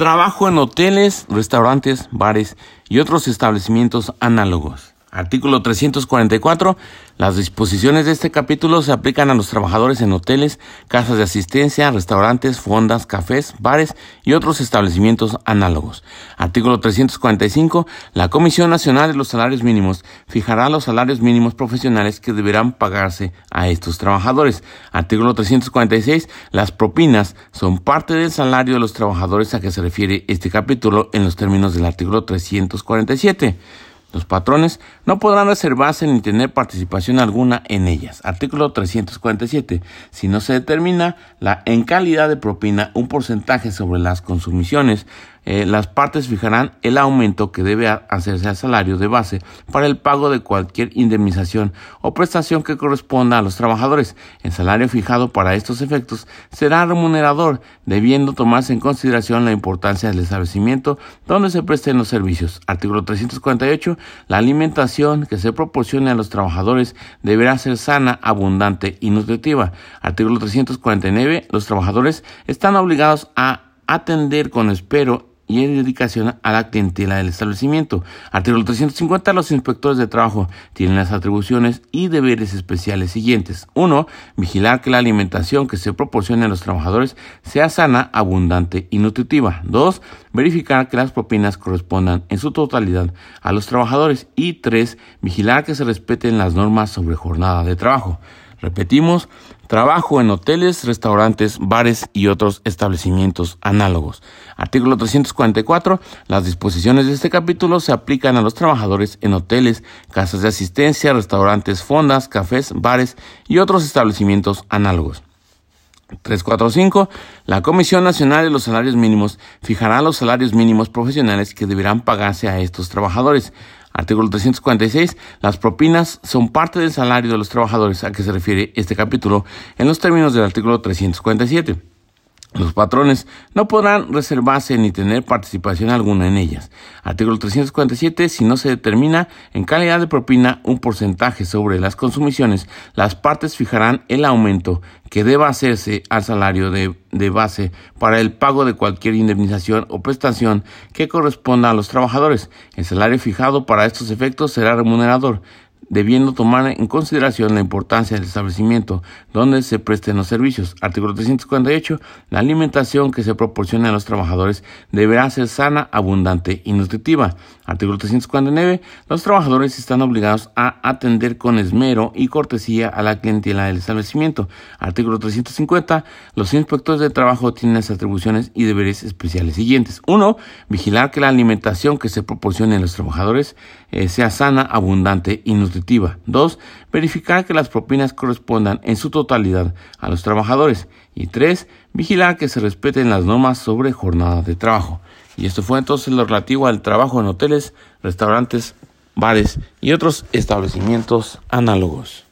Trabajo en hoteles, restaurantes, bares y otros establecimientos análogos. Artículo 344. Las disposiciones de este capítulo se aplican a los trabajadores en hoteles, casas de asistencia, restaurantes, fondas, cafés, bares y otros establecimientos análogos. Artículo 345. La Comisión Nacional de los Salarios Mínimos fijará los salarios mínimos profesionales que deberán pagarse a estos trabajadores. Artículo 346. Las propinas son parte del salario de los trabajadores a que se refiere este capítulo en los términos del artículo 347. Los patrones no podrán reservarse ni tener participación alguna en ellas. Artículo 347. Si no se determina la en calidad de propina un porcentaje sobre las consumiciones eh, las partes fijarán el aumento que debe hacerse al salario de base para el pago de cualquier indemnización o prestación que corresponda a los trabajadores. El salario fijado para estos efectos será remunerador, debiendo tomarse en consideración la importancia del establecimiento donde se presten los servicios. Artículo 348. La alimentación que se proporcione a los trabajadores deberá ser sana, abundante y nutritiva. Artículo 349. Los trabajadores están obligados a atender con espero y en dedicación a la clientela del establecimiento. Artículo 350. Los inspectores de trabajo tienen las atribuciones y deberes especiales siguientes. 1. Vigilar que la alimentación que se proporcione a los trabajadores sea sana, abundante y nutritiva. 2. Verificar que las propinas correspondan en su totalidad a los trabajadores. Y 3. Vigilar que se respeten las normas sobre jornada de trabajo. Repetimos, trabajo en hoteles, restaurantes, bares y otros establecimientos análogos. Artículo 344. Las disposiciones de este capítulo se aplican a los trabajadores en hoteles, casas de asistencia, restaurantes, fondas, cafés, bares y otros establecimientos análogos. 345. La Comisión Nacional de los Salarios Mínimos fijará los salarios mínimos profesionales que deberán pagarse a estos trabajadores. Artículo 346. Las propinas son parte del salario de los trabajadores a que se refiere este capítulo en los términos del artículo 347. Los patrones no podrán reservarse ni tener participación alguna en ellas. Artículo 347. Si no se determina en calidad de propina un porcentaje sobre las consumiciones, las partes fijarán el aumento que deba hacerse al salario de, de base para el pago de cualquier indemnización o prestación que corresponda a los trabajadores. El salario fijado para estos efectos será remunerador debiendo tomar en consideración la importancia del establecimiento donde se presten los servicios. Artículo 348. La alimentación que se proporcione a los trabajadores deberá ser sana, abundante y nutritiva. Artículo 349. Los trabajadores están obligados a atender con esmero y cortesía a la clientela del establecimiento. Artículo 350. Los inspectores de trabajo tienen las atribuciones y deberes especiales siguientes. 1. Vigilar que la alimentación que se proporcione a los trabajadores eh, sea sana, abundante y nutritiva. 2. Verificar que las propinas correspondan en su totalidad a los trabajadores. Y 3. Vigilar que se respeten las normas sobre jornada de trabajo. Y esto fue entonces lo relativo al trabajo en hoteles, restaurantes, bares y otros establecimientos análogos.